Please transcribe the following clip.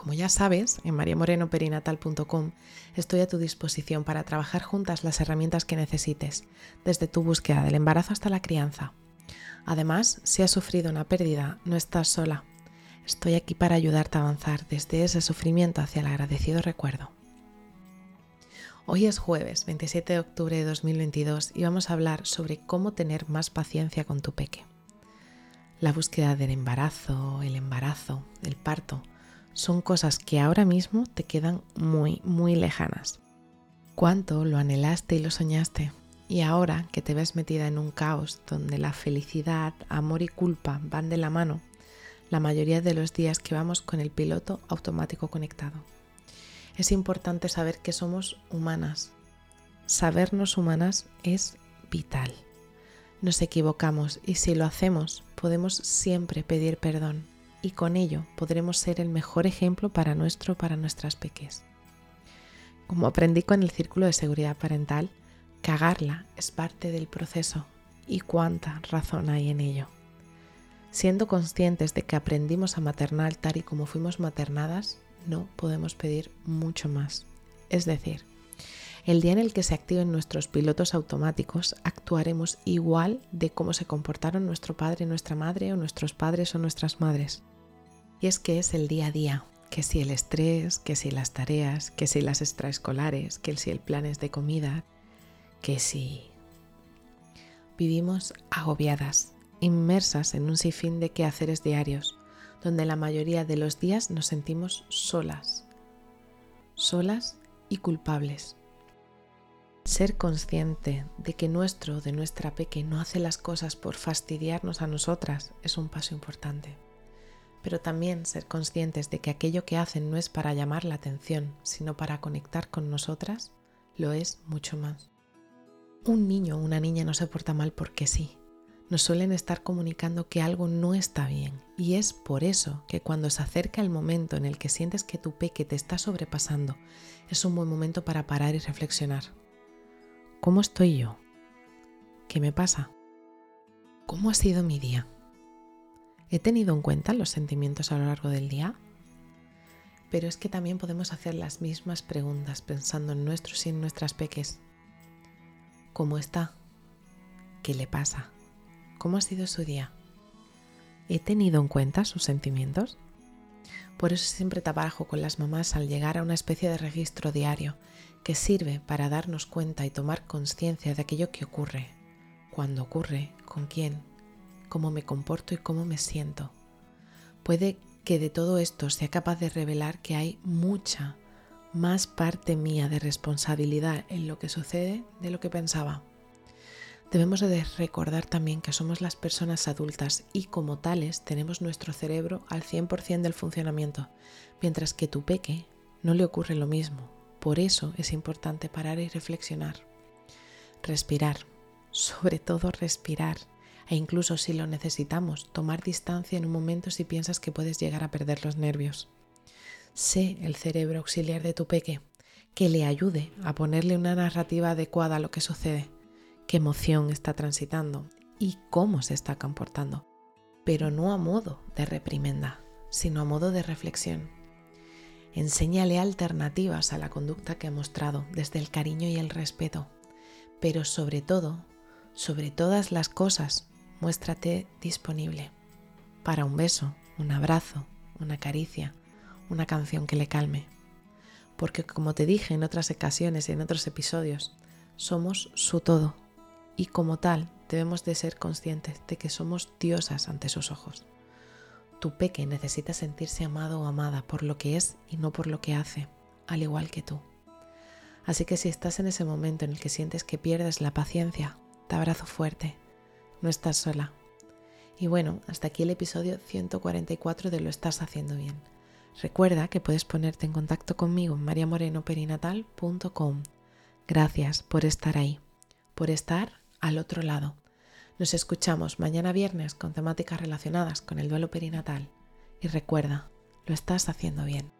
Como ya sabes, en mariamorenoperinatal.com estoy a tu disposición para trabajar juntas las herramientas que necesites, desde tu búsqueda del embarazo hasta la crianza. Además, si has sufrido una pérdida, no estás sola. Estoy aquí para ayudarte a avanzar desde ese sufrimiento hacia el agradecido recuerdo. Hoy es jueves 27 de octubre de 2022 y vamos a hablar sobre cómo tener más paciencia con tu peque. La búsqueda del embarazo, el embarazo, el parto, son cosas que ahora mismo te quedan muy, muy lejanas. ¿Cuánto lo anhelaste y lo soñaste? Y ahora que te ves metida en un caos donde la felicidad, amor y culpa van de la mano, la mayoría de los días que vamos con el piloto automático conectado. Es importante saber que somos humanas. Sabernos humanas es vital. Nos equivocamos y si lo hacemos podemos siempre pedir perdón y con ello podremos ser el mejor ejemplo para nuestro para nuestras peques. Como aprendí con el círculo de seguridad parental, cagarla es parte del proceso y cuánta razón hay en ello. Siendo conscientes de que aprendimos a maternar tal y como fuimos maternadas, no podemos pedir mucho más. Es decir, el día en el que se activen nuestros pilotos automáticos, actuaremos igual de cómo se comportaron nuestro padre y nuestra madre o nuestros padres o nuestras madres. Y es que es el día a día, que si el estrés, que si las tareas, que si las extraescolares, que si el plan es de comida, que si vivimos agobiadas, inmersas en un sinfín de quehaceres diarios, donde la mayoría de los días nos sentimos solas, solas y culpables. Ser consciente de que nuestro, de nuestra peque, no hace las cosas por fastidiarnos a nosotras es un paso importante pero también ser conscientes de que aquello que hacen no es para llamar la atención, sino para conectar con nosotras, lo es mucho más. Un niño o una niña no se porta mal porque sí. Nos suelen estar comunicando que algo no está bien y es por eso que cuando se acerca el momento en el que sientes que tu peque te está sobrepasando, es un buen momento para parar y reflexionar. ¿Cómo estoy yo? ¿Qué me pasa? ¿Cómo ha sido mi día? ¿He tenido en cuenta los sentimientos a lo largo del día? Pero es que también podemos hacer las mismas preguntas pensando en nuestros y en nuestras peques. ¿Cómo está? ¿Qué le pasa? ¿Cómo ha sido su día? ¿He tenido en cuenta sus sentimientos? Por eso siempre trabajo con las mamás al llegar a una especie de registro diario que sirve para darnos cuenta y tomar conciencia de aquello que ocurre, cuándo ocurre, con quién, cómo me comporto y cómo me siento. Puede que de todo esto sea capaz de revelar que hay mucha más parte mía de responsabilidad en lo que sucede de lo que pensaba. Debemos de recordar también que somos las personas adultas y como tales tenemos nuestro cerebro al 100% del funcionamiento, mientras que tu peque no le ocurre lo mismo. Por eso es importante parar y reflexionar. Respirar, sobre todo respirar e incluso si lo necesitamos, tomar distancia en un momento si piensas que puedes llegar a perder los nervios. Sé el cerebro auxiliar de tu peque, que le ayude a ponerle una narrativa adecuada a lo que sucede, qué emoción está transitando y cómo se está comportando, pero no a modo de reprimenda, sino a modo de reflexión. Enséñale alternativas a la conducta que ha mostrado desde el cariño y el respeto, pero sobre todo, sobre todas las cosas, muéstrate disponible para un beso, un abrazo, una caricia, una canción que le calme. Porque como te dije en otras ocasiones y en otros episodios, somos su todo y como tal debemos de ser conscientes de que somos diosas ante sus ojos. Tu peque necesita sentirse amado o amada por lo que es y no por lo que hace, al igual que tú. Así que si estás en ese momento en el que sientes que pierdes la paciencia, te abrazo fuerte no estás sola. Y bueno, hasta aquí el episodio 144 de Lo estás haciendo bien. Recuerda que puedes ponerte en contacto conmigo en mariamorenoperinatal.com. Gracias por estar ahí, por estar al otro lado. Nos escuchamos mañana viernes con temáticas relacionadas con el duelo perinatal. Y recuerda, lo estás haciendo bien.